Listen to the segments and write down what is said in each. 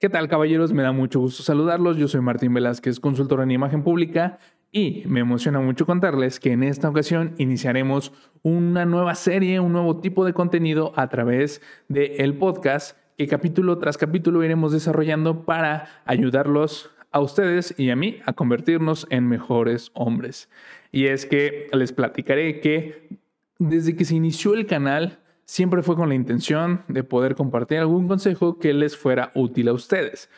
¿Qué tal caballeros? Me da mucho gusto saludarlos. Yo soy Martín Velázquez, consultor en imagen pública y me emociona mucho contarles que en esta ocasión iniciaremos una nueva serie, un nuevo tipo de contenido a través del podcast que capítulo tras capítulo iremos desarrollando para ayudarlos a ustedes y a mí a convertirnos en mejores hombres. Y es que les platicaré que desde que se inició el canal, siempre fue con la intención de poder compartir algún consejo que les fuera útil a ustedes.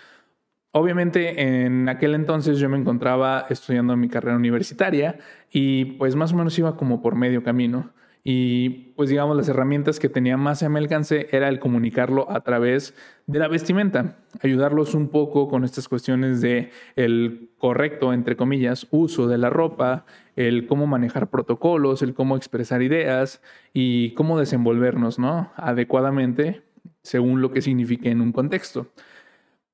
Obviamente en aquel entonces yo me encontraba estudiando mi carrera universitaria y pues más o menos iba como por medio camino. Y pues digamos las herramientas que tenía más a mi alcance era el comunicarlo a través de la vestimenta, ayudarlos un poco con estas cuestiones de el correcto, entre comillas, uso de la ropa, el cómo manejar protocolos, el cómo expresar ideas y cómo desenvolvernos, ¿no? Adecuadamente según lo que signifique en un contexto.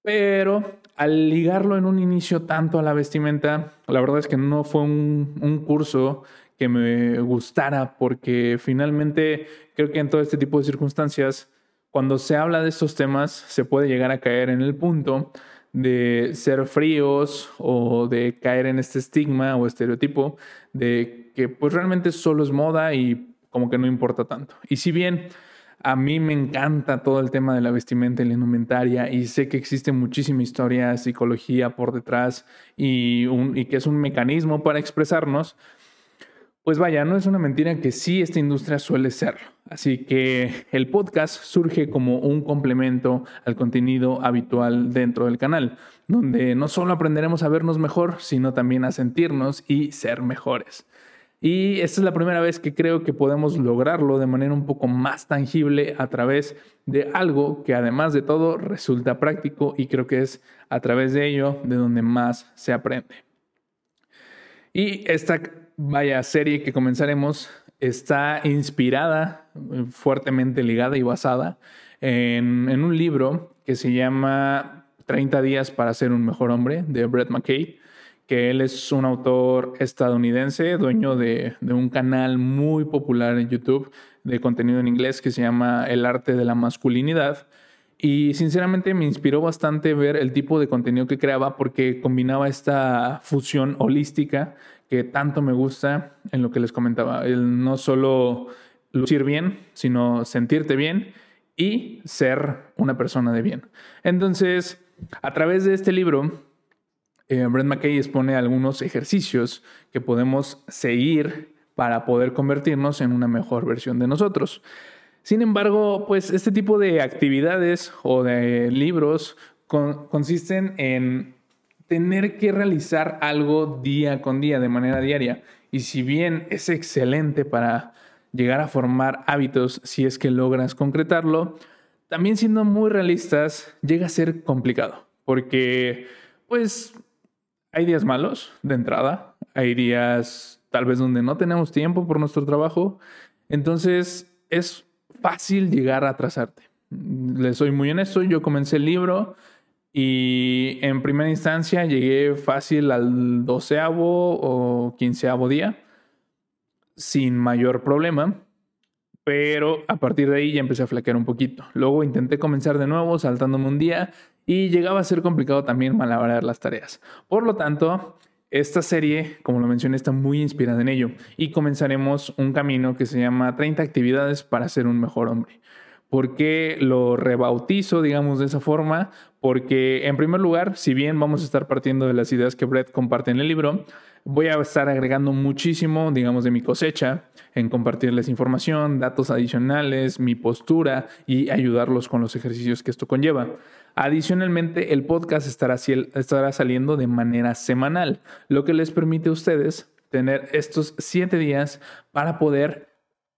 Pero al ligarlo en un inicio tanto a la vestimenta, la verdad es que no fue un, un curso que me gustara, porque finalmente creo que en todo este tipo de circunstancias, cuando se habla de estos temas, se puede llegar a caer en el punto de ser fríos o de caer en este estigma o estereotipo de que pues realmente solo es moda y como que no importa tanto. Y si bien a mí me encanta todo el tema de la vestimenta y la indumentaria y sé que existe muchísima historia, psicología por detrás y, y que es un mecanismo para expresarnos, pues vaya, no es una mentira que sí esta industria suele ser. Así que el podcast surge como un complemento al contenido habitual dentro del canal, donde no solo aprenderemos a vernos mejor, sino también a sentirnos y ser mejores. Y esta es la primera vez que creo que podemos lograrlo de manera un poco más tangible a través de algo que además de todo resulta práctico y creo que es a través de ello de donde más se aprende. Y esta vaya serie que comenzaremos está inspirada, fuertemente ligada y basada en, un libro que se llama 30 días para ser un mejor hombre de Brett McKay, que él es un autor estadounidense, dueño de un canal muy popular en YouTube de contenido en inglés que se llama El arte de la masculinidad. Y sinceramente me inspiró bastante ver el tipo de contenido que creaba porque combinaba esta fusión holística que tanto me gusta en lo que les comentaba. El no solo lucir bien, sino sentirte bien y ser una persona de bien. Entonces, a través de este libro, eh, McKay expone algunos ejercicios que podemos seguir para poder convertirnos en una mejor versión de nosotros. Sin embargo, pues este tipo de actividades o de libros consisten en tener que realizar algo día con día, de manera diaria. Y si bien es excelente para llegar a formar hábitos si es que logras concretarlo, también siendo muy realistas, llega a ser complicado. Porque, pues, hay días malos de entrada, hay días tal vez donde no tenemos tiempo por nuestro trabajo. Entonces, es fácil llegar a atrasarte. Les soy muy honesto, yo comencé el libro y en primera instancia llegué fácil al doceavo o quinceavo día, sin mayor problema, pero a partir de ahí ya empecé a flaquear un poquito. Luego intenté comenzar de nuevo, saltándome un día, y llegaba a ser complicado también malabrar las tareas. Por lo tanto, esta serie, como lo mencioné, está muy inspirada en ello, y comenzaremos un camino que se llama 30 actividades para ser un mejor hombre. ¿Por qué lo rebautizo, digamos, de esa forma? Porque, en primer lugar, si bien vamos a estar partiendo de las ideas que Brett comparte en el libro, voy a estar agregando muchísimo, digamos, de mi cosecha en compartirles información, datos adicionales, mi postura y ayudarlos con los ejercicios que esto conlleva. Adicionalmente, el podcast estará, estará saliendo de manera semanal, lo que les permite a ustedes tener estos siete días para poder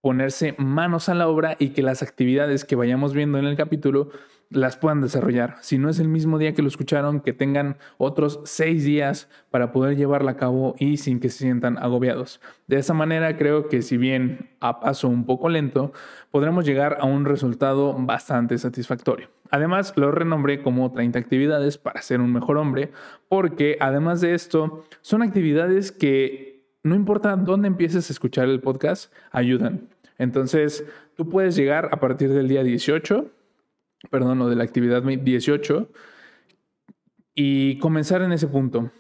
ponerse manos a la obra y que las actividades que vayamos viendo en el capítulo las puedan desarrollar. Si no es el mismo día que lo escucharon, que tengan otros seis días para poder llevarla a cabo y sin que se sientan agobiados. De esa manera creo que si bien a paso un poco lento, podremos llegar a un resultado bastante satisfactorio. Además, lo renombré como 30 actividades para ser un mejor hombre, porque además de esto, son actividades que no importa dónde empieces a escuchar el podcast, ayudan. Entonces, tú puedes llegar a partir del día 18, perdón, o de la actividad 18, y comenzar en ese punto.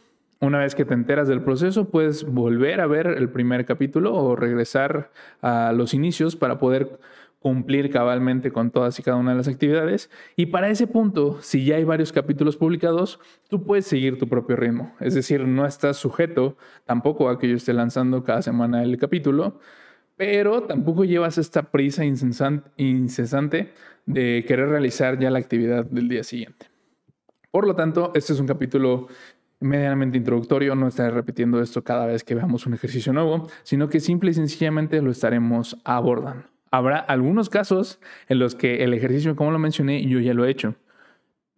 Una vez que te enteras del proceso, puedes volver a ver el primer capítulo o regresar a los inicios para poder cumplir cabalmente con todas y cada una de las actividades. Y para ese punto, si ya hay varios capítulos publicados, tú puedes seguir tu propio ritmo. Es decir, no estás sujeto tampoco a que yo esté lanzando cada semana el capítulo, pero tampoco llevas esta prisa incesante de querer realizar ya la actividad del día siguiente. Por lo tanto, este es un capítulo medianamente introductorio, no estaré repitiendo esto cada vez que veamos un ejercicio nuevo, sino que simple y sencillamente lo estaremos abordando. Habrá algunos casos en los que el ejercicio, como lo mencioné, yo ya lo he hecho.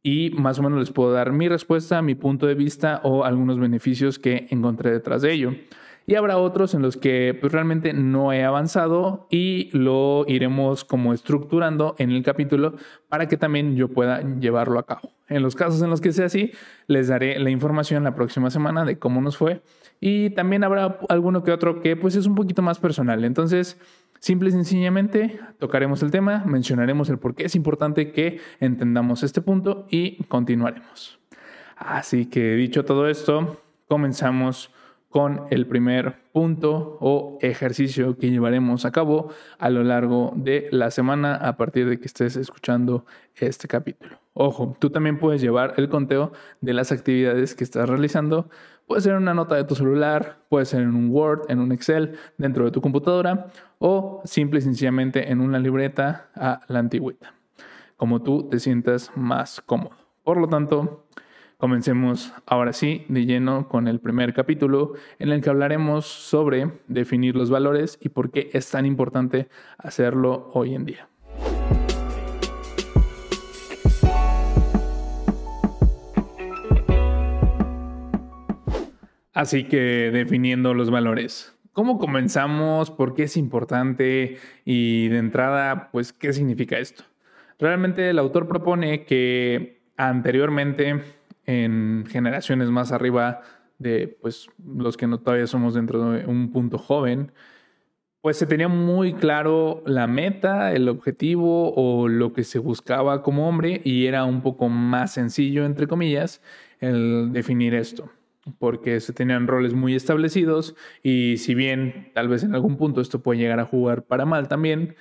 Y más o menos les puedo dar mi respuesta, mi punto de vista o algunos beneficios que encontré detrás de ello. Y habrá otros en los que pues, realmente no he avanzado y lo iremos como estructurando en el capítulo para que también yo pueda llevarlo a cabo. En los casos en los que sea así, les daré la información la próxima semana de cómo nos fue. Y también habrá alguno que otro que pues es un poquito más personal. Entonces, Simple y sencillamente tocaremos el tema, mencionaremos el por qué es importante que entendamos este punto y continuaremos. Así que dicho todo esto, comenzamos con el primer punto o ejercicio que llevaremos a cabo a lo largo de la semana a partir de que estés escuchando este capítulo. Ojo, tú también puedes llevar el conteo de las actividades que estás realizando Puede ser en una nota de tu celular, puede ser en un Word, en un Excel, dentro de tu computadora o simple y sencillamente en una libreta a la antigüita, como tú te sientas más cómodo. Por lo tanto, comencemos ahora sí de lleno con el primer capítulo en el que hablaremos sobre definir los valores y por qué es tan importante hacerlo hoy en día. Así que definiendo los valores. ¿Cómo comenzamos? ¿Por qué es importante? Y de entrada, pues, ¿qué significa esto? Realmente el autor propone que anteriormente, en generaciones más arriba de pues, los que no todavía somos dentro de un punto joven, pues se tenía muy claro la meta, el objetivo o lo que se buscaba como hombre y era un poco más sencillo, entre comillas, el definir esto porque se tenían roles muy establecidos y si bien tal vez en algún punto esto puede llegar a jugar para mal también,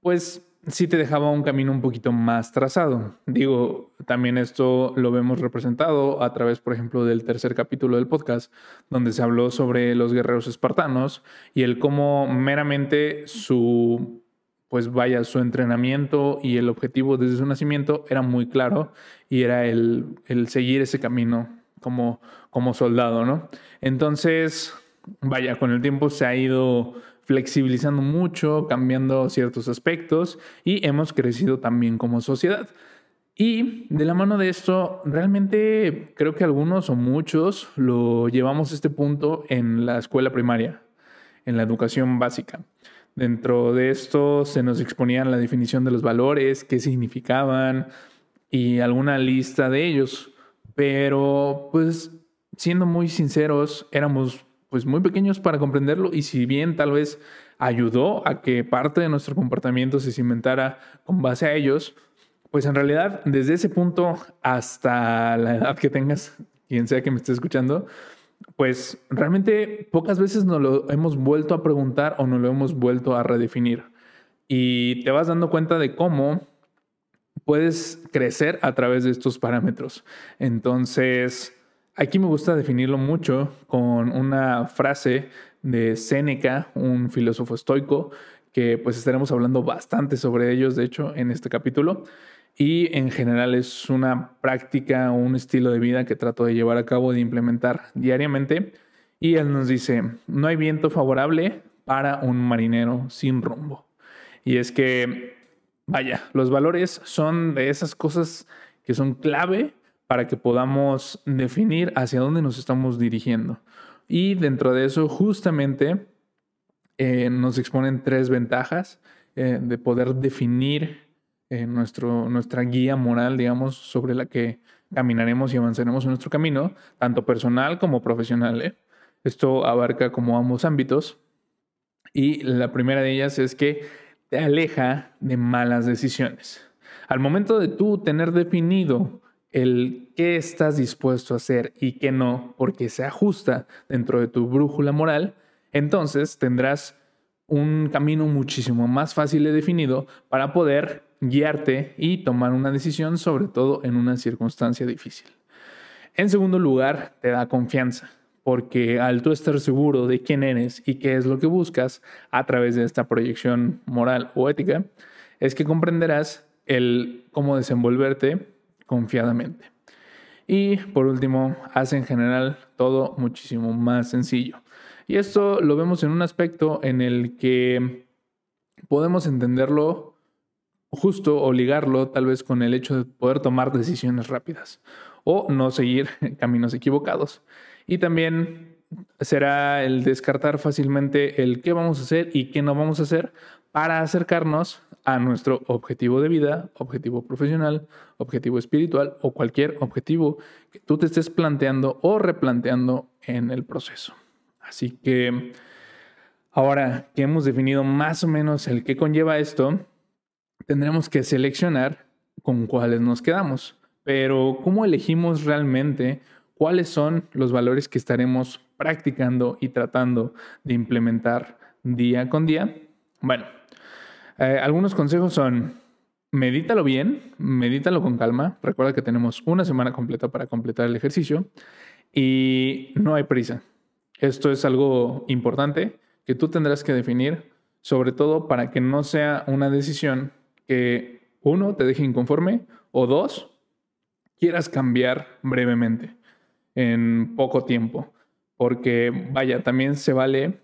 pues sí te dejaba un camino un poquito más trazado. Digo, también esto lo vemos representado a través, por ejemplo, del tercer capítulo del podcast, donde se habló sobre los guerreros espartanos y el cómo meramente su pues vaya, su entrenamiento y el objetivo desde su nacimiento era muy claro y era el, el seguir ese camino como, como soldado, ¿no? Entonces, vaya, con el tiempo se ha ido flexibilizando mucho, cambiando ciertos aspectos y hemos crecido también como sociedad. Y de la mano de esto, realmente creo que algunos o muchos lo llevamos a este punto en la escuela primaria, en la educación básica. Dentro de esto se nos exponían la definición de los valores, qué significaban y alguna lista de ellos. Pero, pues, siendo muy sinceros, éramos pues muy pequeños para comprenderlo y si bien tal vez ayudó a que parte de nuestro comportamiento se cimentara con base a ellos, pues en realidad desde ese punto hasta la edad que tengas, quien sea que me esté escuchando, pues realmente pocas veces nos lo hemos vuelto a preguntar o nos lo hemos vuelto a redefinir. Y te vas dando cuenta de cómo puedes crecer a través de estos parámetros. Entonces, aquí me gusta definirlo mucho con una frase de Séneca, un filósofo estoico, que pues estaremos hablando bastante sobre ellos, de hecho, en este capítulo. Y en general es una práctica o un estilo de vida que trato de llevar a cabo, de implementar diariamente. Y él nos dice, no hay viento favorable para un marinero sin rumbo. Y es que Vaya, los valores son de esas cosas que son clave para que podamos definir hacia dónde nos estamos dirigiendo. Y dentro de eso, justamente, eh, nos exponen tres ventajas eh, de poder definir eh, nuestro, nuestra guía moral, digamos, sobre la que caminaremos y avanzaremos en nuestro camino, tanto personal como profesional. Esto abarca como ambos ámbitos. Y la primera de ellas es que aleja de malas decisiones. Al momento de tú tener definido el qué estás dispuesto a hacer y qué no, porque se ajusta dentro de tu brújula moral, entonces tendrás un camino muchísimo más fácil y definido para poder guiarte y tomar una decisión, sobre todo en una circunstancia difícil. En segundo lugar, te da confianza, porque al tú estar seguro de quién eres y qué es lo que buscas a través de esta proyección moral o ética, es que comprenderás el cómo desenvolverte confiadamente. Y por último, hace en general todo muchísimo más sencillo. Y esto lo vemos en un aspecto en el que podemos entenderlo justo o ligarlo tal vez con el hecho de poder tomar decisiones rápidas o no seguir caminos equivocados. Y también será el descartar fácilmente el qué vamos a hacer y qué no vamos a hacer para acercarnos a nuestro objetivo de vida, objetivo profesional, objetivo espiritual o cualquier objetivo que tú te estés planteando o replanteando en el proceso. Así que ahora que hemos definido más o menos el qué conlleva esto, tendremos que seleccionar con cuáles nos quedamos. Pero ¿cómo elegimos realmente cuáles son los valores que estaremos practicando y tratando de implementar día con día? Bueno, eh, algunos consejos son, medítalo bien, medítalo con calma. Recuerda que tenemos una semana completa para completar el ejercicio y no hay prisa. Esto es algo importante que tú tendrás que definir, sobre todo para que no sea una decisión que uno te deje inconforme o dos quieras cambiar brevemente en poco tiempo. Porque vaya, también se vale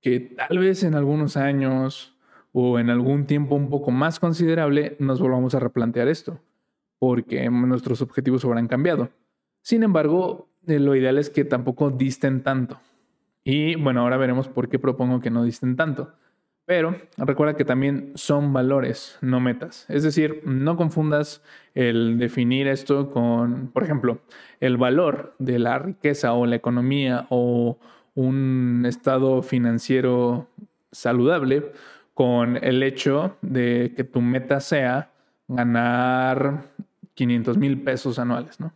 que tal vez en algunos años o en algún tiempo un poco más considerable nos volvamos a replantear esto, porque nuestros objetivos habrán cambiado. Sin embargo, eh, lo ideal es que tampoco disten tanto. Y bueno, ahora veremos por qué propongo que no disten tanto. Pero recuerda que también son valores, no metas. Es decir, no confundas el definir esto con, por ejemplo, el valor de la riqueza o la economía o un estado financiero saludable con el hecho de que tu meta sea ganar 500 mil pesos anuales, ¿no?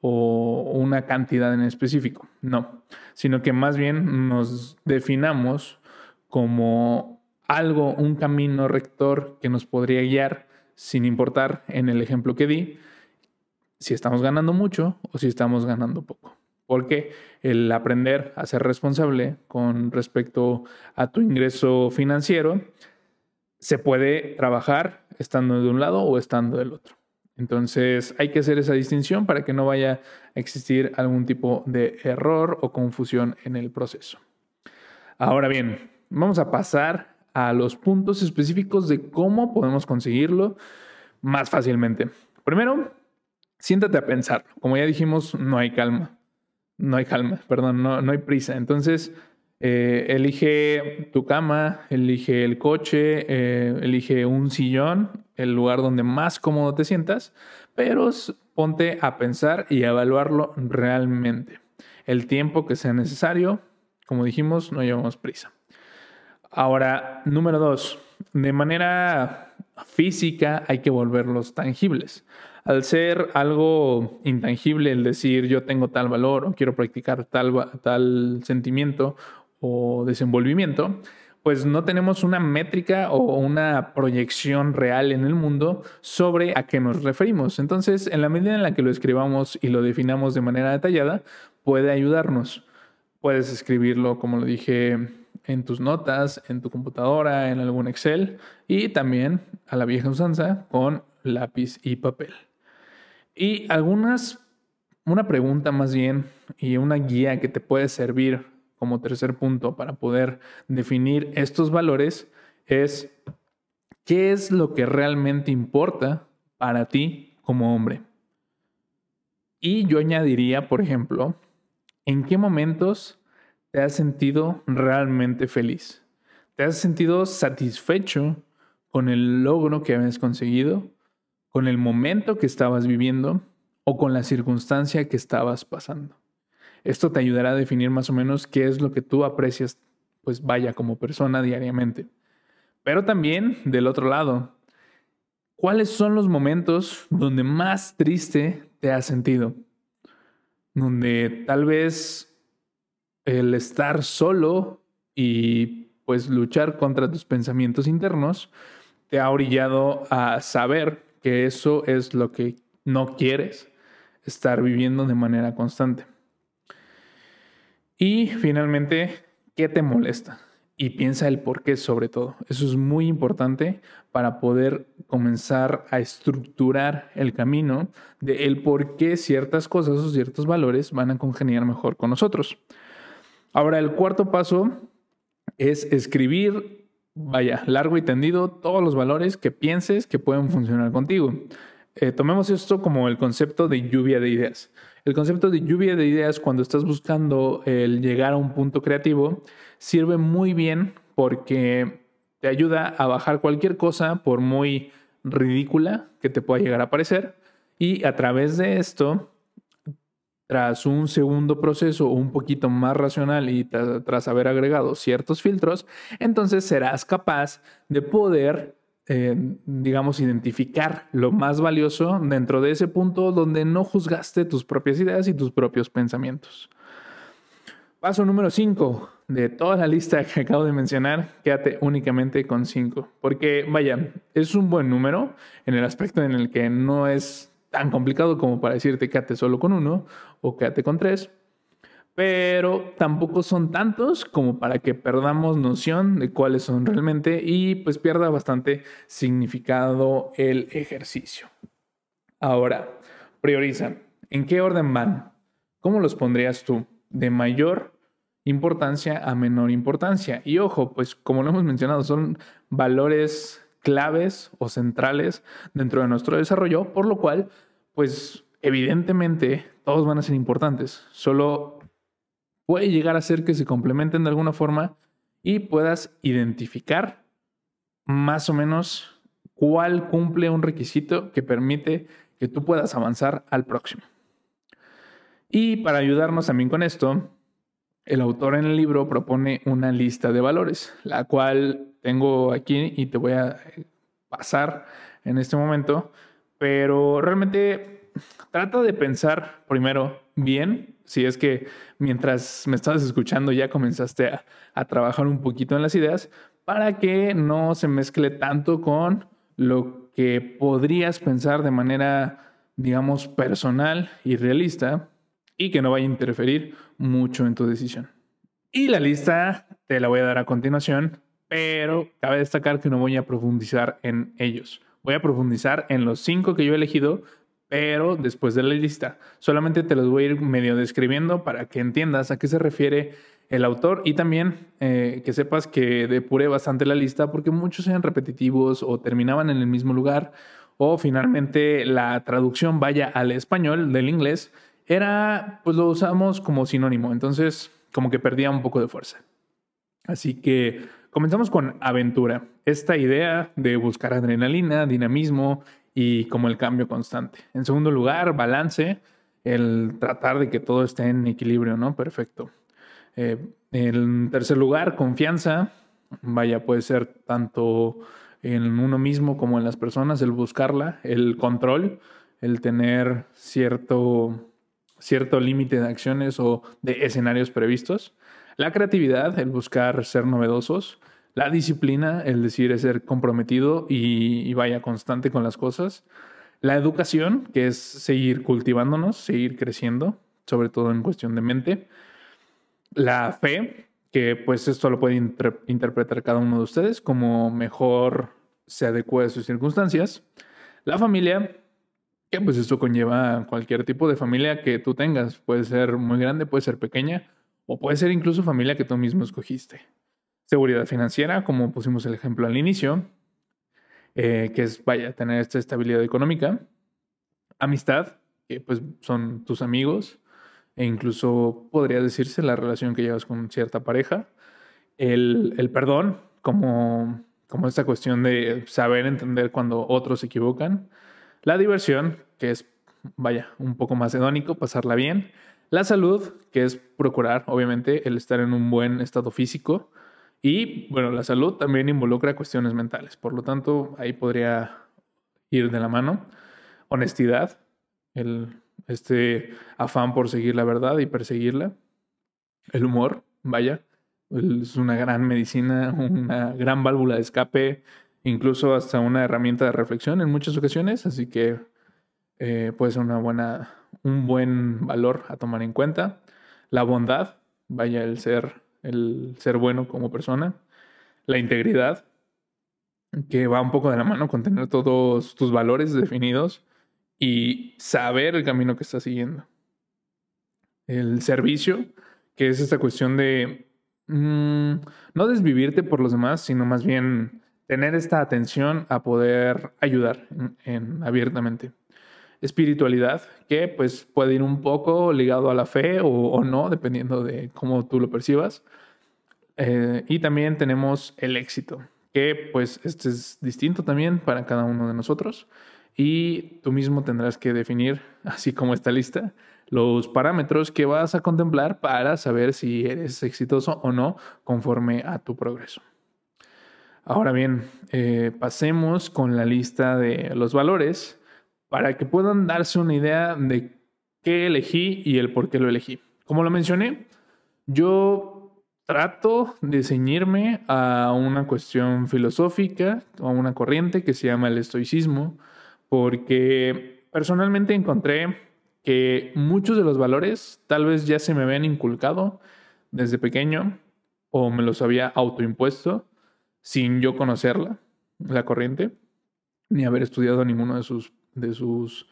O una cantidad en específico. No, sino que más bien nos definamos como algo, un camino rector que nos podría guiar sin importar en el ejemplo que di si estamos ganando mucho o si estamos ganando poco. Porque el aprender a ser responsable con respecto a tu ingreso financiero se puede trabajar estando de un lado o estando del otro. Entonces hay que hacer esa distinción para que no vaya a existir algún tipo de error o confusión en el proceso. Ahora bien, vamos a pasar a los puntos específicos de cómo podemos conseguirlo más fácilmente. Primero, siéntate a pensar. Como ya dijimos, no hay calma. No hay calma, perdón, no, hay prisa. Entonces, eh, elige tu cama, elige el coche, eh, elige un sillón, el lugar donde más cómodo te sientas, pero ponte a pensar y a evaluarlo realmente. El tiempo que sea necesario, como dijimos, no llevamos prisa. Ahora, número dos, de manera física hay que volverlos tangibles. Al ser algo intangible, el decir yo tengo tal valor o quiero practicar tal, tal sentimiento o desenvolvimiento, pues no tenemos una métrica o una proyección real en el mundo sobre a qué nos referimos. Entonces, en la medida en la que lo escribamos y lo definamos de manera detallada, puede ayudarnos. Puedes escribirlo, como lo dije, en tus notas, en tu computadora, en algún Excel y también a la vieja usanza con lápiz y papel. Y algunas, una pregunta más bien y una guía que te puede servir como tercer punto para poder definir estos valores es qué es lo que realmente importa para ti como hombre. Y yo añadiría, por ejemplo, en qué momentos te has sentido realmente feliz. ¿Te has sentido satisfecho con el logro que habías conseguido, con el momento que estabas viviendo o con la circunstancia que estabas pasando? Esto te ayudará a definir más o menos qué es lo que tú aprecias, pues vaya, como persona diariamente. Pero también, del otro lado, ¿cuáles son los momentos donde más triste te has sentido? Donde tal vez el estar solo y pues luchar contra tus pensamientos internos te ha orillado a saber que eso es lo que no quieres estar viviendo de manera constante. Y finalmente, ¿qué te molesta? Y piensa el por qué sobre todo. Eso es muy importante para poder comenzar a estructurar el camino de el por qué ciertas cosas o ciertos valores van a congeniar mejor con nosotros. Ahora, el cuarto paso es escribir, vaya, largo y tendido, todos los valores que pienses que pueden funcionar contigo. Eh, tomemos esto como el concepto de lluvia de ideas. El concepto de lluvia de ideas cuando estás buscando el llegar a un punto creativo sirve muy bien porque te ayuda a bajar cualquier cosa por muy ridícula que te pueda llegar a parecer y a través de esto tras un segundo proceso un poquito más racional y tras haber agregado ciertos filtros, entonces serás capaz de poder eh, digamos, identificar lo más valioso dentro de ese punto donde no juzgaste tus propias ideas y tus propios pensamientos. Paso número 5 de toda la lista que acabo de mencionar, quédate únicamente con 5, porque vaya, es un buen número en el aspecto en el que no es tan complicado como para decirte quédate solo con uno o quédate con tres, pero tampoco son tantos como para que perdamos noción de cuáles son realmente y pues pierda bastante significado el ejercicio. Ahora, prioriza. ¿En qué orden van? ¿Cómo los pondrías tú? De mayor importancia a menor importancia. Y ojo, pues como lo hemos mencionado, son valores claves o centrales dentro de nuestro desarrollo, por lo cual, pues evidentemente todos van a ser importantes. Solo puede llegar a ser que se complementen de alguna forma y puedas identificar más o menos cuál cumple un requisito que permite que tú puedas avanzar al próximo. Y para ayudarnos también con esto, el autor en el libro propone una lista de valores, la cual tengo aquí y te voy a pasar en este momento, pero realmente trata de pensar primero bien si es que mientras me estabas escuchando ya comenzaste a, trabajar un poquito en las ideas para que no se mezcle tanto con lo que podrías pensar de manera, digamos, personal y realista y que no vaya a interferir mucho en tu decisión. Y la lista te la voy a dar a continuación, pero cabe destacar que no voy a profundizar en ellos. Voy a profundizar en los cinco que yo he elegido pero después de la lista. Solamente te los voy a ir medio describiendo para que entiendas a qué se refiere el autor y también eh, que sepas que depuré bastante la lista porque muchos eran repetitivos o terminaban en el mismo lugar o finalmente la traducción vaya al español del inglés era pues lo usamos como sinónimo entonces como que perdía un poco de fuerza así que comenzamos con aventura esta idea de buscar adrenalina dinamismo y como el cambio constante. En segundo lugar, balance, el tratar de que todo esté en equilibrio, ¿no? Perfecto. Eh, en tercer lugar, confianza. Vaya, puede ser tanto en uno mismo como en las personas, el buscarla, el control, el tener cierto, cierto límite de acciones o de escenarios previstos. La creatividad, el buscar ser novedosos. La disciplina, el decir es ser comprometido y, vaya constante con las cosas. La educación, que es seguir cultivándonos, seguir creciendo, sobre todo en cuestión de mente. La fe, que pues esto lo puede interpretar cada uno de ustedes como mejor se adecue a sus circunstancias. La familia, que pues esto conlleva cualquier tipo de familia que tú tengas. Puede ser muy grande, puede ser pequeña, o puede ser incluso familia que tú mismo escogiste. Seguridad financiera, como pusimos el ejemplo al inicio, eh, que es, vaya, tener esta estabilidad económica. Amistad, que pues son tus amigos, e incluso podría decirse la relación que llevas con cierta pareja. El, el perdón, como, como esta cuestión de saber entender cuando otros se equivocan. La diversión, que es, vaya, un poco más hedónico, pasarla bien. La salud, que es procurar, obviamente, el estar en un buen estado físico. Y bueno, la salud también involucra cuestiones mentales, por lo tanto, ahí podría ir de la mano. Honestidad, el, este afán por seguir la verdad y perseguirla. El humor, vaya, es una gran medicina, una gran válvula de escape, incluso hasta una herramienta de reflexión en muchas ocasiones, así que eh, puede ser una buena, un buen valor a tomar en cuenta. La bondad, vaya el ser, el ser bueno como persona. La integridad, que va un poco de la mano con tener todos tus valores definidos y saber el camino que estás siguiendo. El servicio, que es esta cuestión de mm, no desvivirte por los demás, sino más bien tener esta atención a poder ayudar en, abiertamente. Espiritualidad, que pues puede ir un poco ligado a la fe o, no, dependiendo de cómo tú lo percibas. Eh, y también tenemos el éxito, que pues este es distinto también para cada uno de nosotros y tú mismo tendrás que definir, así como esta lista, los parámetros que vas a contemplar para saber si eres exitoso o no conforme a tu progreso. Ahora bien, eh, pasemos con la lista de los valores para que puedan darse una idea de qué elegí y el por qué lo elegí. Como lo mencioné, yo trato de ceñirme a una cuestión filosófica, a una corriente que se llama el estoicismo, porque personalmente encontré que muchos de los valores tal vez ya se me habían inculcado desde pequeño o me los había autoimpuesto sin yo conocerla, la corriente, ni haber estudiado ninguno de sus, de sus,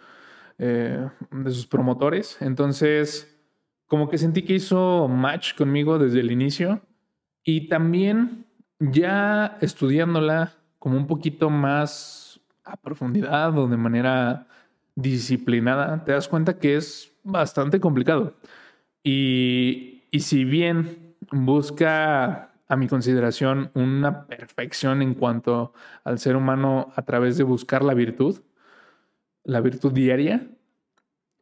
eh, de sus promotores. Entonces, como que sentí que hizo match conmigo desde el inicio y también ya estudiándola como un poquito más a profundidad o de manera disciplinada, te das cuenta que es bastante complicado. Y, y si bien busca, a mi consideración, una perfección en cuanto al ser humano a través de buscar la virtud, la virtud diaria,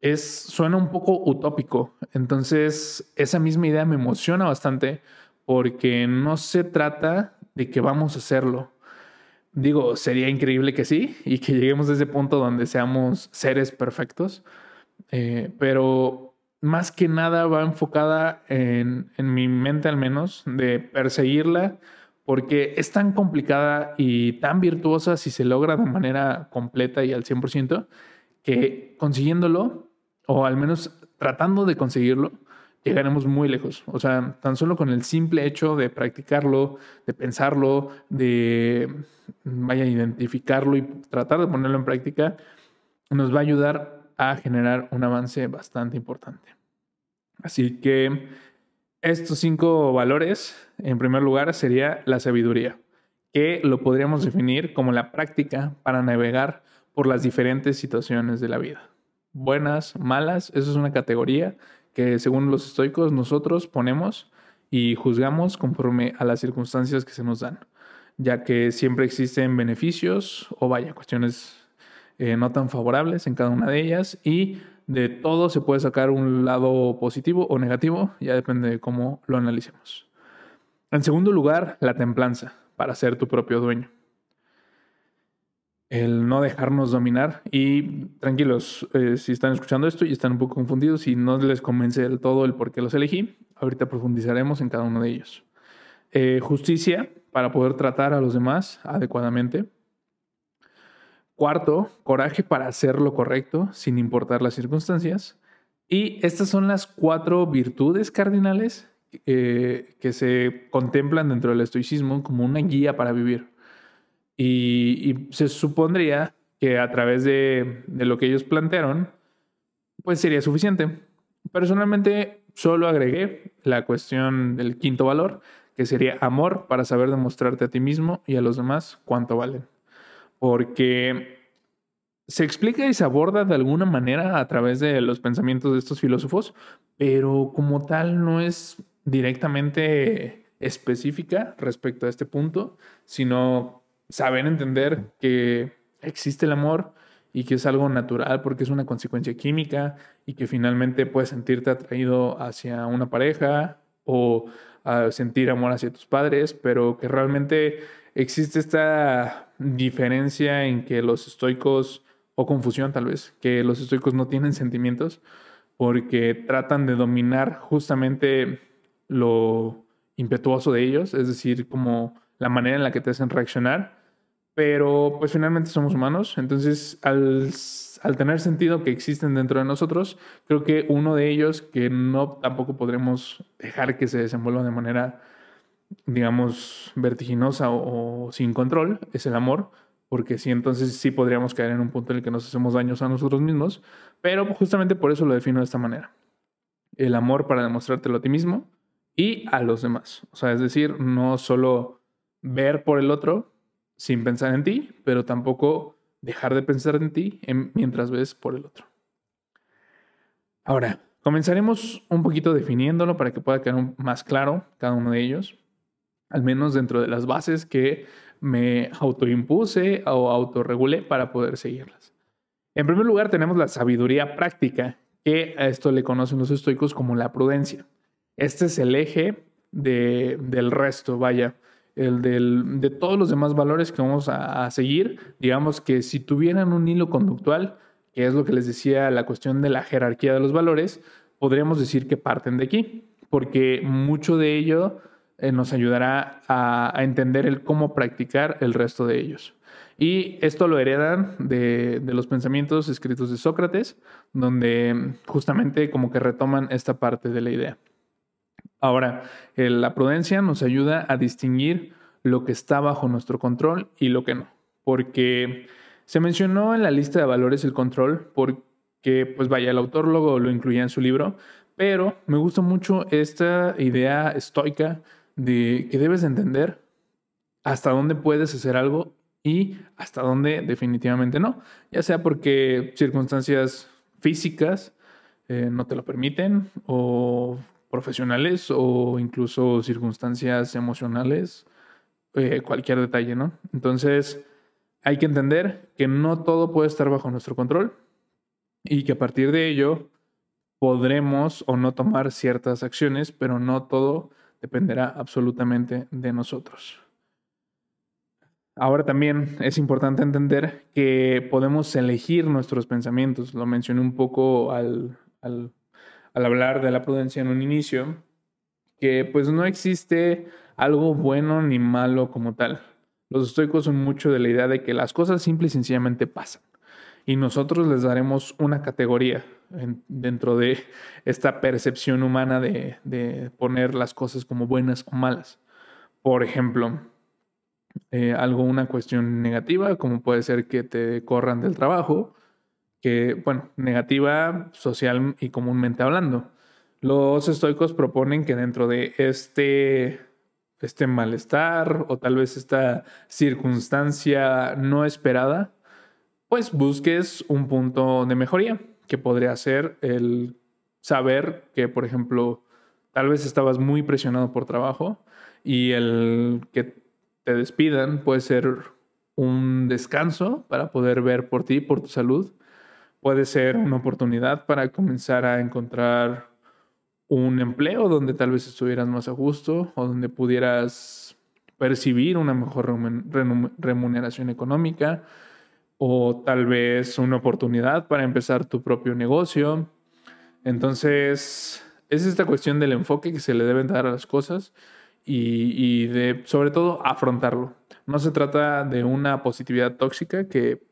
es, suena un poco utópico. Entonces, esa misma idea me emociona bastante porque no se trata de que vamos a hacerlo, Digo, sería increíble que sí y que lleguemos a ese punto donde seamos seres perfectos, eh, pero más que nada va enfocada en, en mi mente al menos de perseguirla porque es tan complicada y tan virtuosa si se logra de manera completa y al 100%, que consiguiéndolo, o al menos tratando de conseguirlo, llegaremos muy lejos. O sea, tan solo con el simple hecho de practicarlo, de pensarlo, de vaya identificarlo y tratar de ponerlo en práctica, nos va a ayudar a generar un avance bastante importante. Así que estos cinco valores, en primer lugar, sería la sabiduría, que lo podríamos definir como la práctica para navegar por las diferentes situaciones de la vida. Buenas, malas, eso es una categoría que según los estoicos nosotros ponemos y juzgamos conforme a las circunstancias que se nos dan, ya que siempre existen beneficios o vaya, cuestiones eh, no tan favorables en cada una de ellas y de todo se puede sacar un lado positivo o negativo, ya depende de cómo lo analicemos. En segundo lugar, la templanza, para ser tu propio dueño el no dejarnos dominar. Y tranquilos, eh, si están escuchando esto y están un poco confundidos y no les convence del todo el por qué los elegí, ahorita profundizaremos en cada uno de ellos. Eh, justicia para poder tratar a los demás adecuadamente. Cuarto, coraje para hacer lo correcto sin importar las circunstancias. Y estas son las cuatro virtudes cardinales eh, que se contemplan dentro del estoicismo como una guía para vivir. Y, se supondría que a través de, lo que ellos plantearon, pues sería suficiente. Personalmente, solo agregué la cuestión del quinto valor, que sería amor para saber demostrarte a ti mismo y a los demás cuánto valen. Porque se explica y se aborda de alguna manera a través de los pensamientos de estos filósofos, pero como tal no es directamente específica respecto a este punto, sino saber entender que existe el amor y que es algo natural porque es una consecuencia química y que finalmente puedes sentirte atraído hacia una pareja o sentir amor hacia tus padres, pero que realmente existe esta diferencia en que los estoicos, o confusión tal vez, que los estoicos no tienen sentimientos porque tratan de dominar justamente lo impetuoso de ellos, es decir, como la manera en la que te hacen reaccionar, pero pues finalmente somos humanos, entonces al, al, tener sentido que existen dentro de nosotros, creo que uno de ellos que no tampoco podremos dejar que se desenvuelva de manera, digamos, vertiginosa o, sin control, es el amor, porque sí, entonces sí podríamos caer en un punto en el que nos hacemos daños a nosotros mismos, pero justamente por eso lo defino de esta manera. El amor para demostrártelo a ti mismo y a los demás. O sea, es decir, no solo ver por el otro sin pensar en ti, pero tampoco dejar de pensar en ti mientras ves por el otro. Ahora, comenzaremos un poquito definiéndolo para que pueda quedar más claro cada uno de ellos, al menos dentro de las bases que me autoimpuse o autorregulé para poder seguirlas. En primer lugar, tenemos la sabiduría práctica, que a esto le conocen los estoicos como la prudencia. Este es el eje del resto, vaya, el de todos los demás valores que vamos a seguir. Digamos que si tuvieran un hilo conductual, que es lo que les decía la cuestión de la jerarquía de los valores, podríamos decir que parten de aquí, porque mucho de ello eh, nos ayudará a, entender el cómo practicar el resto de ellos. Y esto lo heredan de, los pensamientos escritos de Sócrates, donde justamente como que retoman esta parte de la idea. Ahora, la prudencia nos ayuda a distinguir lo que está bajo nuestro control y lo que no, porque se mencionó en la lista de valores el control, porque, pues vaya, el autor luego lo incluía en su libro, pero me gusta mucho esta idea estoica de que debes entender hasta dónde puedes hacer algo y hasta dónde definitivamente no, ya sea porque circunstancias físicas eh, no te lo permiten o profesionales o incluso circunstancias emocionales, eh, cualquier detalle, ¿no? Entonces hay que entender que no todo puede estar bajo nuestro control y que a partir de ello podremos o no tomar ciertas acciones, pero no todo dependerá absolutamente de nosotros. Ahora también es importante entender que podemos elegir nuestros pensamientos. Lo mencioné un poco al, al, hablar de la prudencia en un inicio, que pues no existe algo bueno ni malo como tal. Los estoicos son mucho de la idea de que las cosas simple y sencillamente pasan y nosotros les daremos una categoría dentro de esta percepción humana de, poner las cosas como buenas o malas. Por ejemplo, eh, algo, una cuestión negativa, como puede ser que te corran del trabajo, que, bueno, negativa social y comúnmente hablando. Los estoicos proponen que dentro de este, este malestar o tal vez esta circunstancia no esperada, pues busques un punto de mejoría, que podría ser el saber que, por ejemplo, tal vez estabas muy presionado por trabajo y el que te despidan puede ser un descanso para poder ver por ti, por tu salud. Puede ser una oportunidad para comenzar a encontrar un empleo donde tal vez estuvieras más a gusto o donde pudieras percibir una mejor remuneración económica o tal vez una oportunidad para empezar tu propio negocio. Entonces, es esta cuestión del enfoque que se le deben dar a las cosas y, de, sobre todo, afrontarlo. No se trata de una positividad tóxica que,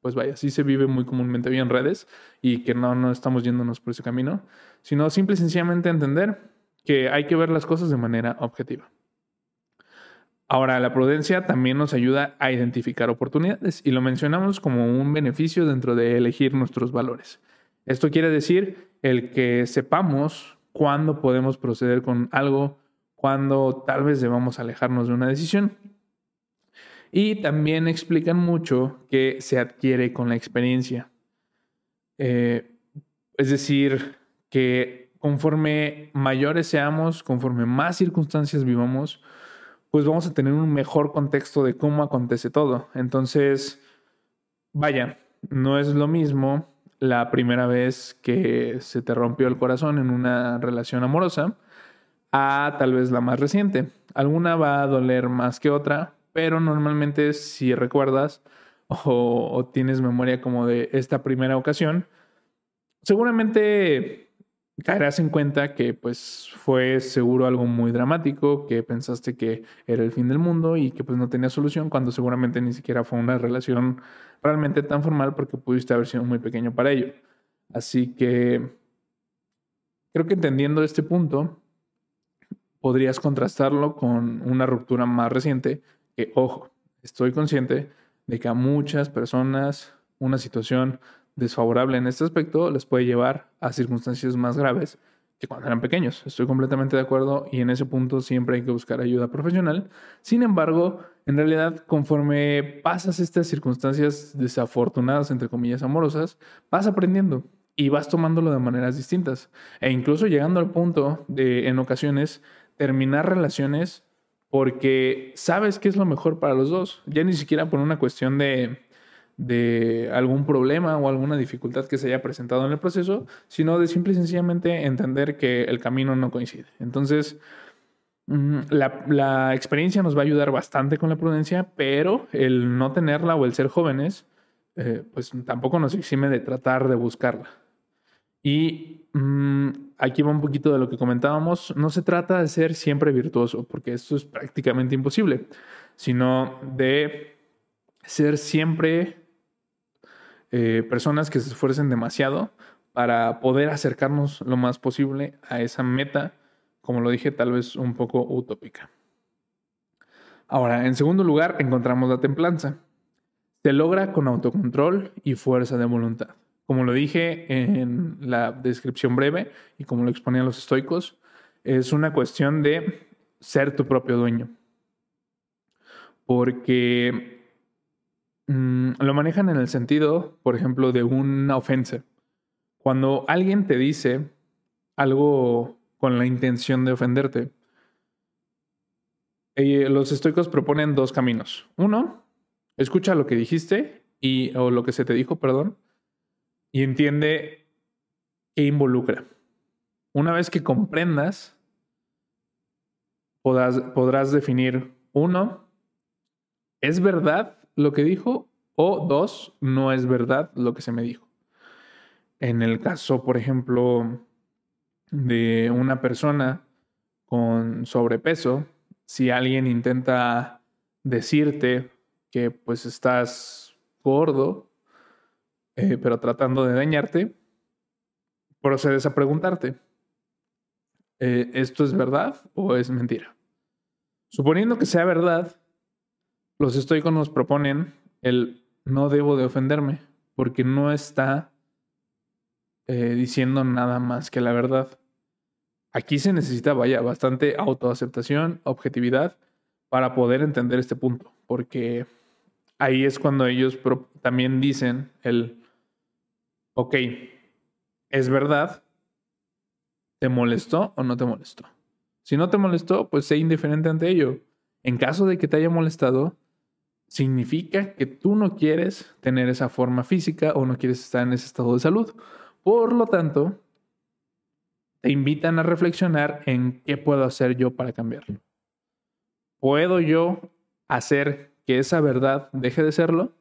pues vaya, sí se vive muy comúnmente hoy en redes y que no, no estamos yéndonos por ese camino, sino simple y sencillamente entender que hay que ver las cosas de manera objetiva. Ahora, la prudencia también nos ayuda a identificar oportunidades y lo mencionamos como un beneficio dentro de elegir nuestros valores. Esto quiere decir el que sepamos cuándo podemos proceder con algo, cuándo tal vez debamos alejarnos de una decisión. Y también explican mucho que se adquiere con la experiencia. Eh, es decir, que conforme mayores seamos, conforme más circunstancias vivamos, pues vamos a tener un mejor contexto de cómo acontece todo. Entonces, vaya, no es lo mismo la primera vez que se te rompió el corazón en una relación amorosa a tal vez la más reciente. Alguna va a doler más que otra, pero normalmente si recuerdas o, o tienes memoria como de esta primera ocasión, seguramente caerás en cuenta que pues fue seguro algo muy dramático, que pensaste que era el fin del mundo y que pues no tenía solución cuando seguramente ni siquiera fue una relación realmente tan formal porque pudiste haber sido muy pequeño para ello. Así que creo que entendiendo este punto, podrías contrastarlo con una ruptura más reciente que, ojo, estoy consciente de que a muchas personas una situación desfavorable en este aspecto les puede llevar a circunstancias más graves que cuando eran pequeños. Estoy completamente de acuerdo y en ese punto siempre hay que buscar ayuda profesional. Sin embargo, en realidad, conforme pasas estas circunstancias desafortunadas, entre comillas, amorosas, vas aprendiendo y vas tomándolo de maneras distintas. E incluso llegando al punto de, en ocasiones, terminar relaciones porque sabes que es lo mejor para los dos. Ya ni siquiera por una cuestión de de algún problema o alguna dificultad que se haya presentado en el proceso, sino de simple y sencillamente entender que el camino no coincide. Entonces, mm, la, experiencia nos va a ayudar bastante con la prudencia, pero el no tenerla o el ser jóvenes, eh, pues tampoco nos exime de tratar de buscarla. Y mm, aquí va un poquito de lo que comentábamos, no se trata de ser siempre virtuoso, porque esto es prácticamente imposible, sino de ser siempre eh, personas que se esfuercen demasiado para poder acercarnos lo más posible a esa meta, como lo dije, tal vez un poco utópica. Ahora, en segundo lugar, encontramos la templanza. Se logra con autocontrol y fuerza de voluntad. Como lo dije en la descripción breve y como lo exponían los estoicos, es una cuestión de ser tu propio dueño. Porque Mm, lo manejan en el sentido, por ejemplo, de una ofensa. Cuando alguien te dice algo con la intención de ofenderte, eh, los estoicos proponen dos caminos. Uno, escucha lo que dijiste y, o lo que se te dijo, perdón, y entiende qué involucra. Una vez que comprendas, podrás, podrás definir, uno, ¿es verdad lo que dijo o dos, no es verdad lo que se me dijo. En el caso, por ejemplo, de una persona con sobrepeso, si alguien intenta decirte que pues estás gordo, eh, pero tratando de dañarte, procedes a preguntarte, eh, ¿esto es verdad o es mentira? Suponiendo que sea verdad, los estoicos nos proponen el no debo de ofenderme porque no está eh, diciendo nada más que la verdad. Aquí se necesita, vaya, bastante autoaceptación, objetividad para poder entender este punto, porque ahí es cuando ellos también dicen el, ok, es verdad, ¿te molestó o no te molestó? Si no te molestó, pues sé indiferente ante ello. En caso de que te haya molestado, significa que tú no quieres tener esa forma física o no quieres estar en ese estado de salud. Por lo tanto, te invitan a reflexionar en qué puedo hacer yo para cambiarlo. ¿Puedo yo hacer que esa verdad deje de serlo?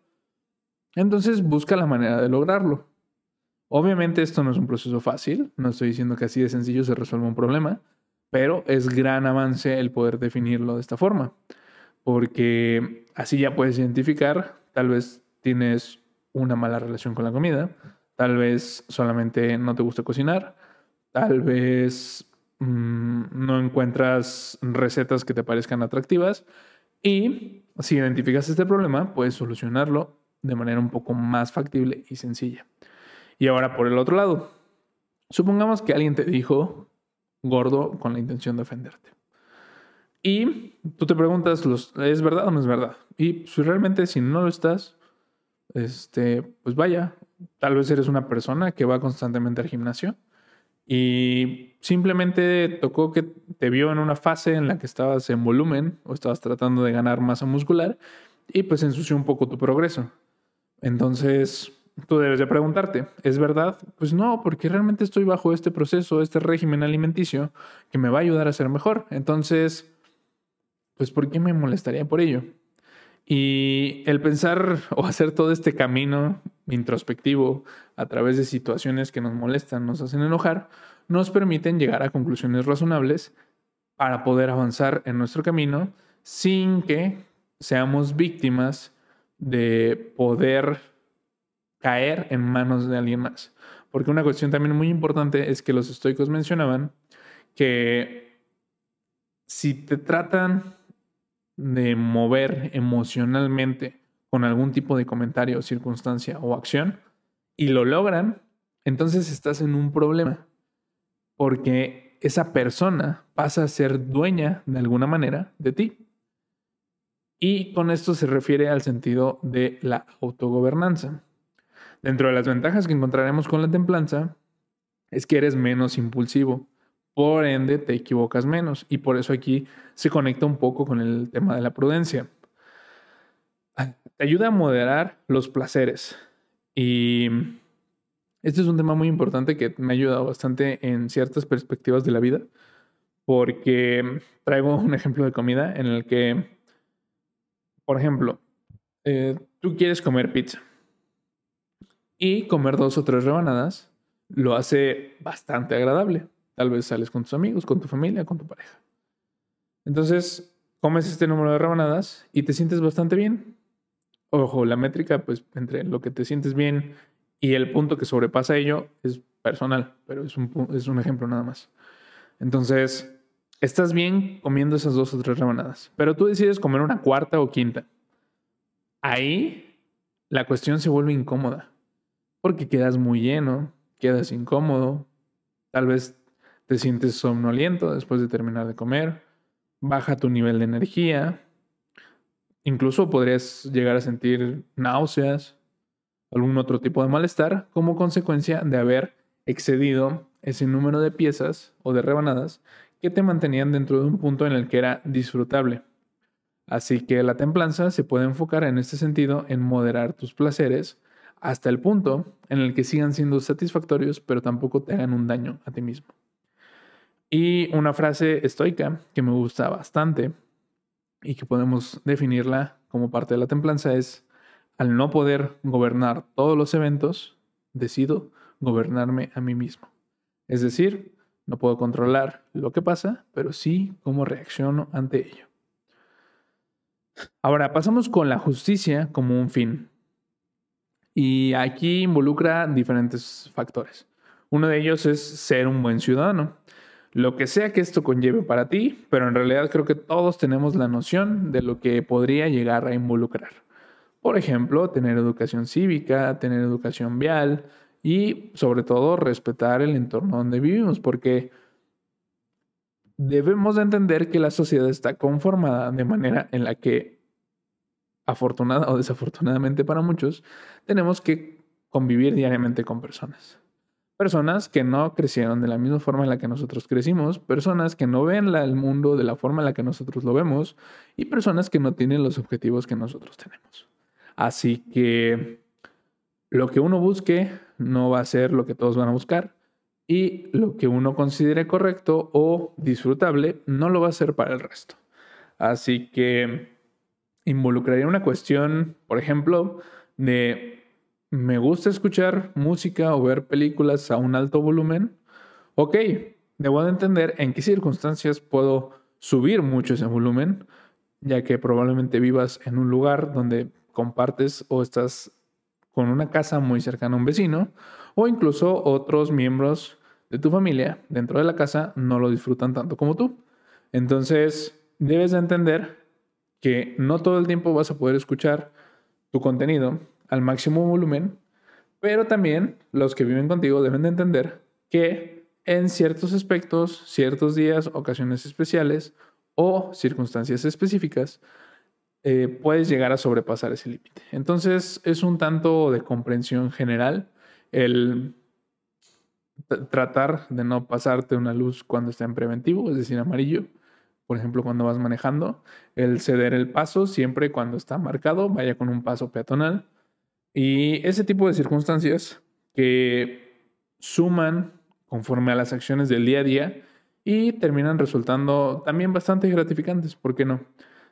Entonces busca la manera de lograrlo. Obviamente esto no es un proceso fácil, no estoy diciendo que así de sencillo se resuelva un problema, pero es gran avance el poder definirlo de esta forma porque así ya puedes identificar, tal vez tienes una mala relación con la comida, tal vez solamente no te gusta cocinar, tal vez mm, no encuentras recetas que te parezcan atractivas y si identificas este problema, puedes solucionarlo de manera un poco más factible y sencilla. Y ahora por el otro lado, supongamos que alguien te dijo gordo con la intención de ofenderte. Y tú te preguntas, ¿es verdad o no es verdad? Y si realmente si no lo estás, este, pues vaya, tal vez eres una persona que va constantemente al gimnasio y simplemente tocó que te vio en una fase en la que estabas en volumen o estabas tratando de ganar masa muscular y pues ensució un poco tu progreso. Entonces, tú debes de preguntarte, ¿es verdad? Pues no, porque realmente estoy bajo este proceso, este régimen alimenticio que me va a ayudar a ser mejor. Entonces, pues ¿por qué me molestaría por ello? Y el pensar o hacer todo este camino introspectivo a través de situaciones que nos molestan, nos hacen enojar, nos permiten llegar a conclusiones razonables para poder avanzar en nuestro camino sin que seamos víctimas de poder caer en manos de alguien más. Porque una cuestión también muy importante es que los estoicos mencionaban que si te tratan de mover emocionalmente con algún tipo de comentario, circunstancia o acción y lo logran, entonces estás en un problema. Porque esa persona pasa a ser dueña de alguna manera de ti. Y con esto se refiere al sentido de la autogobernanza. Dentro de las ventajas que encontraremos con la templanza es que eres menos impulsivo, por ende te equivocas menos y por eso aquí se conecta un poco con el tema de la prudencia. Te ayuda a moderar los placeres y este es un tema muy importante que me ha ayudado bastante en ciertas perspectivas de la vida porque traigo un ejemplo de comida en el que, por ejemplo, eh, tú quieres comer pizza y comer dos o tres rebanadas lo hace bastante agradable. Tal vez sales con tus amigos, con tu familia, con tu pareja. Entonces, comes este número de rebanadas y te sientes bastante bien. Ojo, la métrica, pues entre lo que te sientes bien y el punto que sobrepasa ello es personal, pero es un, es un ejemplo nada más. Entonces, estás bien comiendo esas dos o tres rebanadas, pero tú decides comer una cuarta o quinta. Ahí la cuestión se vuelve incómoda porque quedas muy lleno, quedas incómodo, tal vez te sientes somnoliento después de terminar de comer, baja tu nivel de energía, incluso podrías llegar a sentir náuseas, algún otro tipo de malestar como consecuencia de haber excedido ese número de piezas o de rebanadas que te mantenían dentro de un punto en el que era disfrutable. Así que la templanza se puede enfocar en este sentido en moderar tus placeres hasta el punto en el que sigan siendo satisfactorios, pero tampoco te hagan un daño a ti mismo. Y una frase estoica que me gusta bastante y que podemos definirla como parte de la templanza es, al no poder gobernar todos los eventos, decido gobernarme a mí mismo. Es decir, no puedo controlar lo que pasa, pero sí cómo reacciono ante ello. Ahora pasamos con la justicia como un fin. Y aquí involucra diferentes factores. Uno de ellos es ser un buen ciudadano. Lo que sea que esto conlleve para ti, pero en realidad creo que todos tenemos la noción de lo que podría llegar a involucrar. Por ejemplo, tener educación cívica, tener educación vial y sobre todo respetar el entorno donde vivimos, porque debemos de entender que la sociedad está conformada de manera en la que afortunada o desafortunadamente para muchos, tenemos que convivir diariamente con personas. Personas que no crecieron de la misma forma en la que nosotros crecimos, personas que no ven el mundo de la forma en la que nosotros lo vemos y personas que no tienen los objetivos que nosotros tenemos. Así que lo que uno busque no va a ser lo que todos van a buscar y lo que uno considere correcto o disfrutable no lo va a ser para el resto. Así que involucraría una cuestión, por ejemplo, de me gusta escuchar música o ver películas a un alto volumen. Ok, debo de entender en qué circunstancias puedo subir mucho ese volumen, ya que probablemente vivas en un lugar donde compartes o estás con una casa muy cercana a un vecino, o incluso otros miembros de tu familia dentro de la casa no lo disfrutan tanto como tú. Entonces, debes de entender que no todo el tiempo vas a poder escuchar tu contenido al máximo volumen, pero también los que viven contigo deben de entender que en ciertos aspectos, ciertos días, ocasiones especiales o circunstancias específicas, eh, puedes llegar a sobrepasar ese límite. Entonces es un tanto de comprensión general el tratar de no pasarte una luz cuando está en preventivo, es decir, amarillo, por ejemplo, cuando vas manejando, el ceder el paso siempre cuando está marcado, vaya con un paso peatonal. Y ese tipo de circunstancias que suman conforme a las acciones del día a día y terminan resultando también bastante gratificantes, ¿por qué no?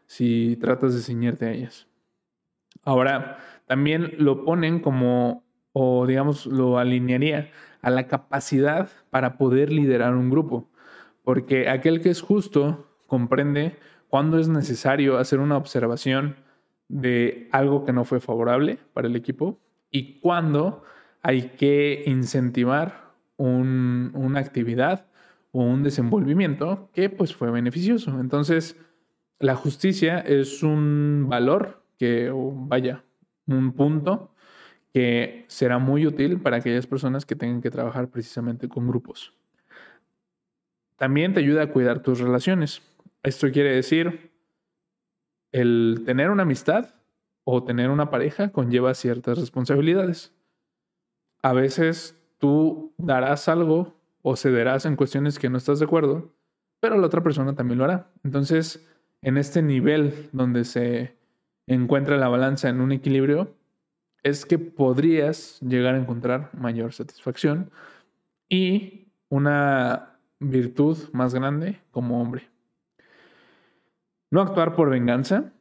Si tratas de ciñerte a ellas. Ahora, también lo ponen como, o digamos, lo alinearía a la capacidad para poder liderar un grupo. Porque aquel que es justo comprende cuándo es necesario hacer una observación de algo que no fue favorable para el equipo y cuándo hay que incentivar una actividad o un desenvolvimiento que pues fue beneficioso. Entonces, la justicia es un valor que, vaya, un punto que será muy útil para aquellas personas que tengan que trabajar precisamente con grupos. También te ayuda a cuidar tus relaciones. Esto quiere decir, el tener una amistad o tener una pareja conlleva ciertas responsabilidades. A veces tú darás algo o cederás en cuestiones que no estás de acuerdo, pero la otra persona también lo hará. Entonces, en este nivel donde se encuentra la balanza en un equilibrio, es que podrías llegar a encontrar mayor satisfacción y una virtud más grande como hombre. No actuar por venganza,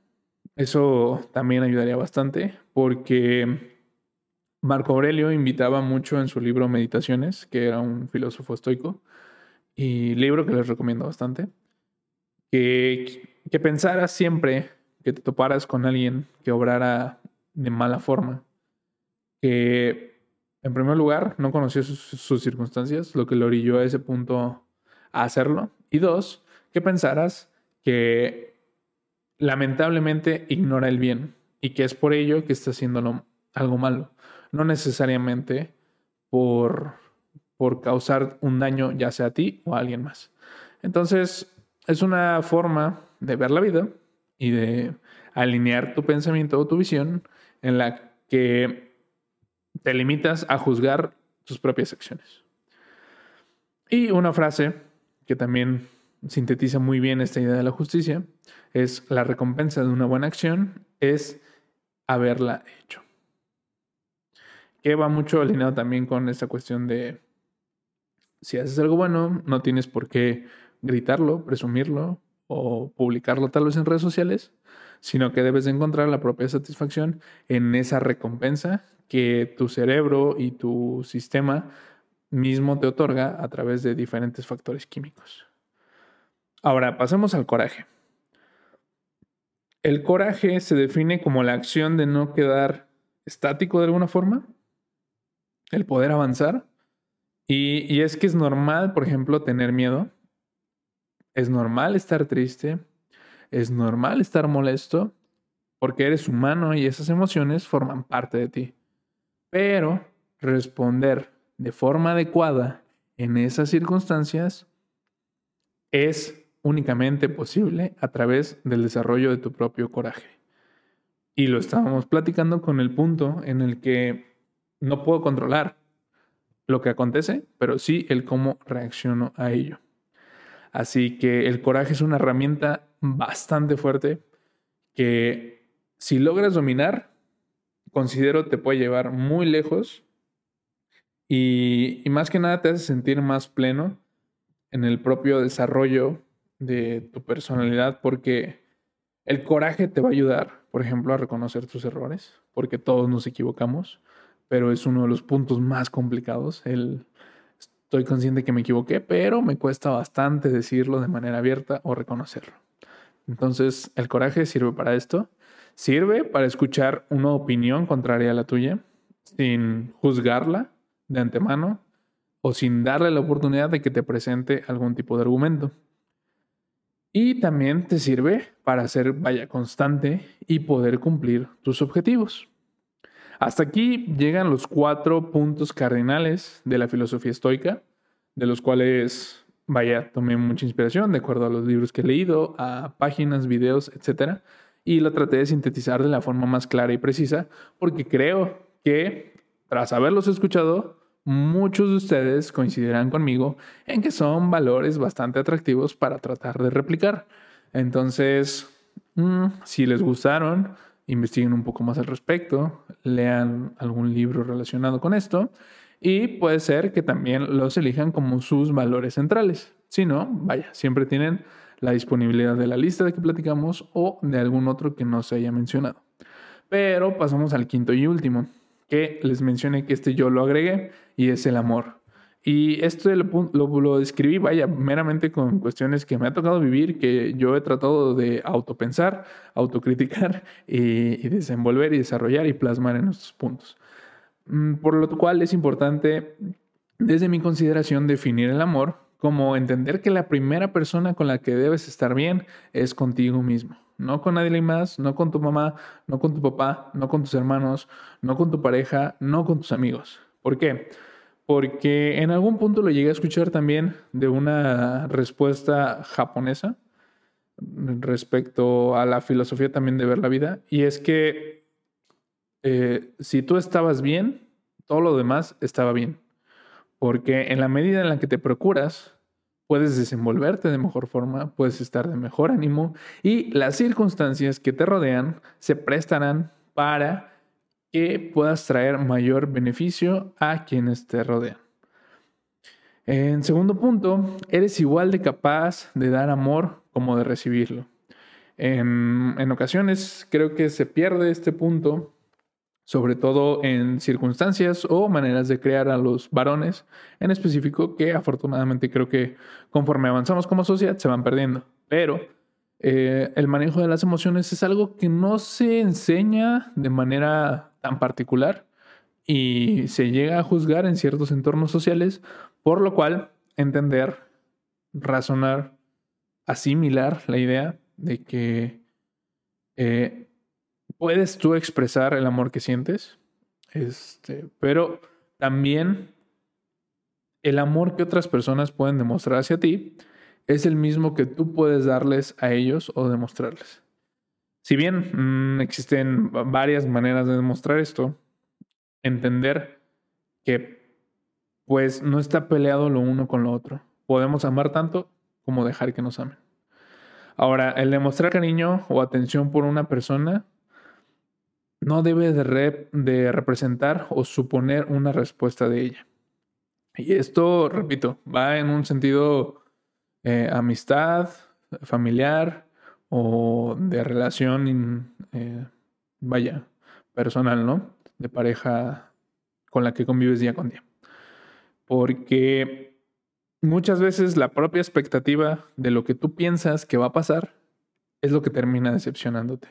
eso también ayudaría bastante porque Marco Aurelio invitaba mucho en su libro Meditaciones, que era un filósofo estoico, y libro que les recomiendo bastante, que, que pensaras siempre que te toparas con alguien que obrara de mala forma, que en primer lugar no conocía sus, sus circunstancias, lo que le orilló a ese punto a hacerlo, y dos, que pensaras que lamentablemente ignora el bien y que es por ello que está haciendo algo malo, no necesariamente por, por causar un daño ya sea a ti o a alguien más. Entonces, es una forma de ver la vida y de alinear tu pensamiento o tu visión en la que te limitas a juzgar tus propias acciones. Y una frase que también sintetiza muy bien esta idea de la justicia es la recompensa de una buena acción es haberla hecho. Que va mucho alineado también con esta cuestión de si haces algo bueno, no tienes por qué gritarlo, presumirlo o publicarlo tal vez en redes sociales, sino que debes de encontrar la propia satisfacción en esa recompensa que tu cerebro y tu sistema mismo te otorga a través de diferentes factores químicos. Ahora, pasemos al coraje. El coraje se define como la acción de no quedar estático de alguna forma, el poder avanzar. Y, es que es normal, por ejemplo, tener miedo. Es normal estar triste. Es normal estar molesto porque eres humano y esas emociones forman parte de ti. Pero responder de forma adecuada en esas circunstancias es únicamente posible a través del desarrollo de tu propio coraje. Y lo estábamos platicando con el punto en el que no puedo controlar lo que acontece, pero sí el cómo reacciono a ello. Así que el coraje es una herramienta bastante fuerte que si logras dominar, considero te puede llevar muy lejos y, y más que nada te hace sentir más pleno en el propio desarrollo de tu personalidad porque el coraje te va a ayudar, por ejemplo, a reconocer tus errores, porque todos nos equivocamos, pero es uno de los puntos más complicados. El, estoy consciente que me equivoqué, pero me cuesta bastante decirlo de manera abierta o reconocerlo. Entonces, el coraje sirve para esto. Sirve para escuchar una opinión contraria a la tuya, sin juzgarla de antemano o sin darle la oportunidad de que te presente algún tipo de argumento. Y también te sirve para ser vaya constante y poder cumplir tus objetivos. Hasta aquí llegan los cuatro puntos cardinales de la filosofía estoica, de los cuales, vaya, tomé mucha inspiración de acuerdo a los libros que he leído, a páginas, videos, etc. Y lo traté de sintetizar de la forma más clara y precisa, porque creo que tras haberlos escuchado, muchos de ustedes coincidirán conmigo en que son valores bastante atractivos para tratar de replicar. Entonces, mm, si les gustaron, investiguen un poco más al respecto, lean algún libro relacionado con esto y puede ser que también los elijan como sus valores centrales. Si no, vaya, siempre tienen la disponibilidad de la lista de que platicamos o de algún otro que no se haya mencionado. Pero pasamos al quinto y último, que les mencioné que este yo lo agregué y es el amor. Y esto lo, lo, describí, vaya, meramente con cuestiones que me ha tocado vivir, que yo he tratado de autopensar, autocriticar y, y desenvolver y desarrollar y plasmar en estos puntos. Mm, por lo cual es importante, desde mi consideración, definir el amor como entender que la primera persona con la que debes estar bien es contigo mismo. No con nadie más, no con tu mamá, no con tu papá, no con tus hermanos, no con tu pareja, no con tus amigos. ¿Por qué? Porque en algún punto lo llegué a escuchar también de una respuesta japonesa respecto a la filosofía también de ver la vida. Y es que eh, si tú estabas bien, todo lo demás estaba bien. Porque en la medida en la que te procuras, puedes desenvolverte de mejor forma, puedes estar de mejor ánimo y las circunstancias que te rodean se prestarán para que puedas traer mayor beneficio a quienes te rodean. En segundo punto, eres igual de capaz de dar amor como de recibirlo. En, en ocasiones creo que se pierde este punto sobre todo en circunstancias o maneras de crear a los varones en específico que afortunadamente creo que conforme avanzamos como sociedad se van perdiendo. Pero eh, el manejo de las emociones es algo que no se enseña de manera tan particular y se llega a juzgar en ciertos entornos sociales, por lo cual entender, razonar, asimilar la idea de que eh, puedes tú expresar el amor que sientes, este, pero también el amor que otras personas pueden demostrar hacia ti es el mismo que tú puedes darles a ellos o demostrarles. Si bien mm, existen varias maneras de demostrar esto, entender que pues no está peleado lo uno con lo otro. Podemos amar tanto como dejar que nos amen. Ahora, el demostrar cariño o atención por una persona no debe de, de representar o suponer una respuesta de ella. Y esto, repito, va en un sentido eh, amistad, familiar o de relación, eh, vaya, personal, ¿no? De pareja con la que convives día con día. Porque muchas veces la propia expectativa de lo que tú piensas que va a pasar es lo que termina decepcionándote.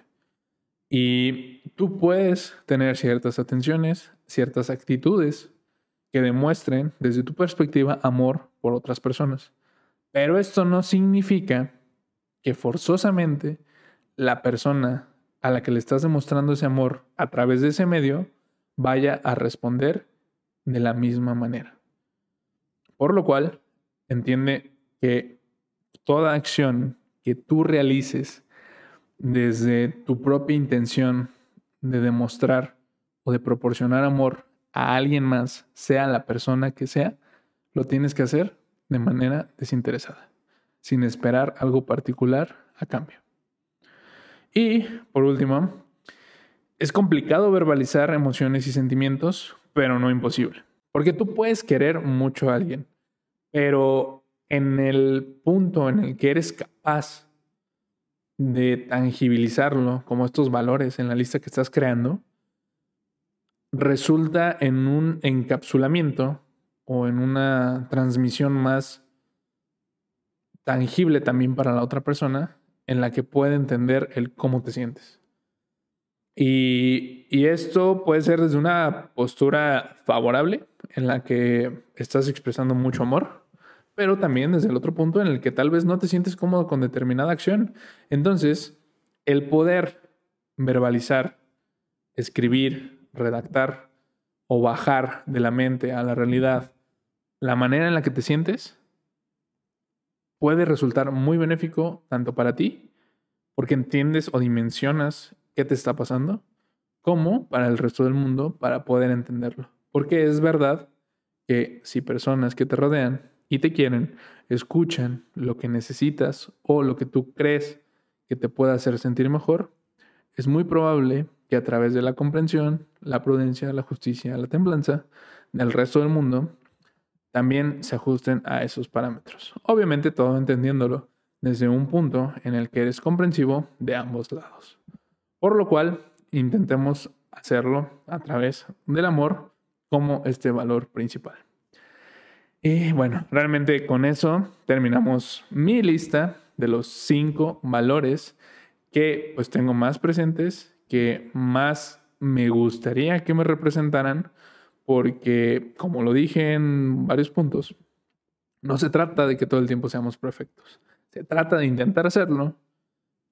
Y tú puedes tener ciertas atenciones, ciertas actitudes que demuestren desde tu perspectiva amor por otras personas. Pero esto no significa que forzosamente la persona a la que le estás demostrando ese amor a través de ese medio vaya a responder de la misma manera. Por lo cual, entiende que toda acción que tú realices desde tu propia intención de demostrar o de proporcionar amor a alguien más, sea la persona que sea, lo tienes que hacer de manera desinteresada, sin esperar algo particular a cambio. Y, por último, es complicado verbalizar emociones y sentimientos, pero no imposible. Porque tú puedes querer mucho a alguien, pero en el punto en el que eres capaz de tangibilizarlo como estos valores en la lista que estás creando, resulta en un encapsulamiento o en una transmisión más tangible también para la otra persona en la que puede entender el cómo te sientes. Y, y, esto puede ser desde una postura favorable en la que estás expresando mucho amor pero también desde el otro punto en el que tal vez no te sientes cómodo con determinada acción. Entonces, el poder verbalizar, escribir, redactar o bajar de la mente a la realidad la manera en la que te sientes puede resultar muy benéfico tanto para ti, porque entiendes o dimensionas qué te está pasando, como para el resto del mundo para poder entenderlo. Porque es verdad que si personas que te rodean y te quieren, escuchan lo que necesitas o lo que tú crees que te pueda hacer sentir mejor, es muy probable que a través de la comprensión, la prudencia, la justicia, la templanza del resto del mundo, también se ajusten a esos parámetros. Obviamente todo entendiéndolo desde un punto en el que eres comprensivo de ambos lados. Por lo cual, intentemos hacerlo a través del amor como este valor principal. Y bueno, realmente con eso terminamos mi lista de los cinco valores que pues tengo más presentes, que más me gustaría que me representaran, porque como lo dije en varios puntos, no se trata de que todo el tiempo seamos perfectos. Se trata de intentar hacerlo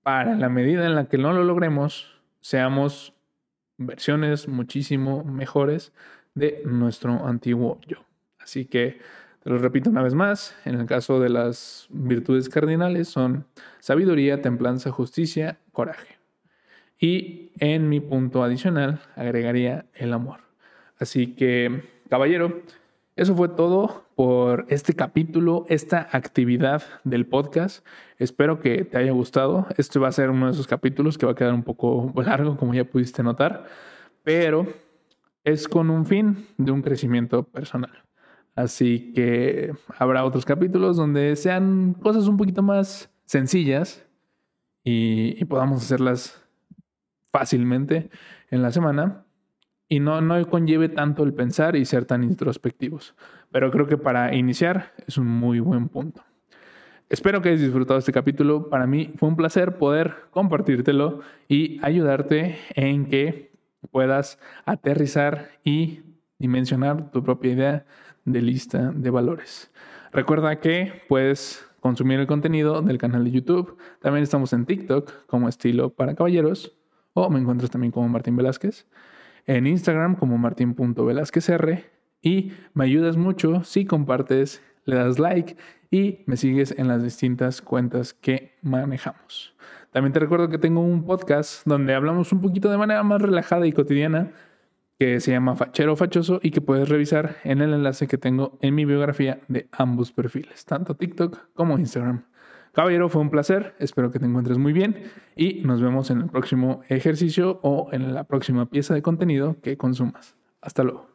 para la medida en la que no lo logremos, seamos versiones muchísimo mejores de nuestro antiguo yo. Así que te lo repito una vez más, en el caso de las virtudes cardinales son sabiduría, templanza, justicia, coraje. Y en mi punto adicional agregaría el amor. Así que, caballero, eso fue todo por este capítulo, esta actividad del podcast. Espero que te haya gustado. Este va a ser uno de esos capítulos que va a quedar un poco largo, como ya pudiste notar, pero es con un fin de un crecimiento personal. Así que habrá otros capítulos donde sean cosas un poquito más sencillas y, podamos hacerlas fácilmente en la semana y no, no conlleve tanto el pensar y ser tan introspectivos. Pero creo que para iniciar es un muy buen punto. Espero que hayas disfrutado este capítulo. Para mí fue un placer poder compartírtelo y ayudarte en que puedas aterrizar y dimensionar tu propia idea de lista de valores. Recuerda que puedes consumir el contenido del canal de YouTube. También estamos en TikTok como estilo para caballeros o me encuentras también como Martín Velázquez. En Instagram como martín.velázquezr y me ayudas mucho si compartes, le das like y me sigues en las distintas cuentas que manejamos. También te recuerdo que tengo un podcast donde hablamos un poquito de manera más relajada y cotidiana que se llama Fachero Fachoso y que puedes revisar en el enlace que tengo en mi biografía de ambos perfiles, tanto TikTok como Instagram. Caballero, fue un placer, espero que te encuentres muy bien y nos vemos en el próximo ejercicio o en la próxima pieza de contenido que consumas. Hasta luego.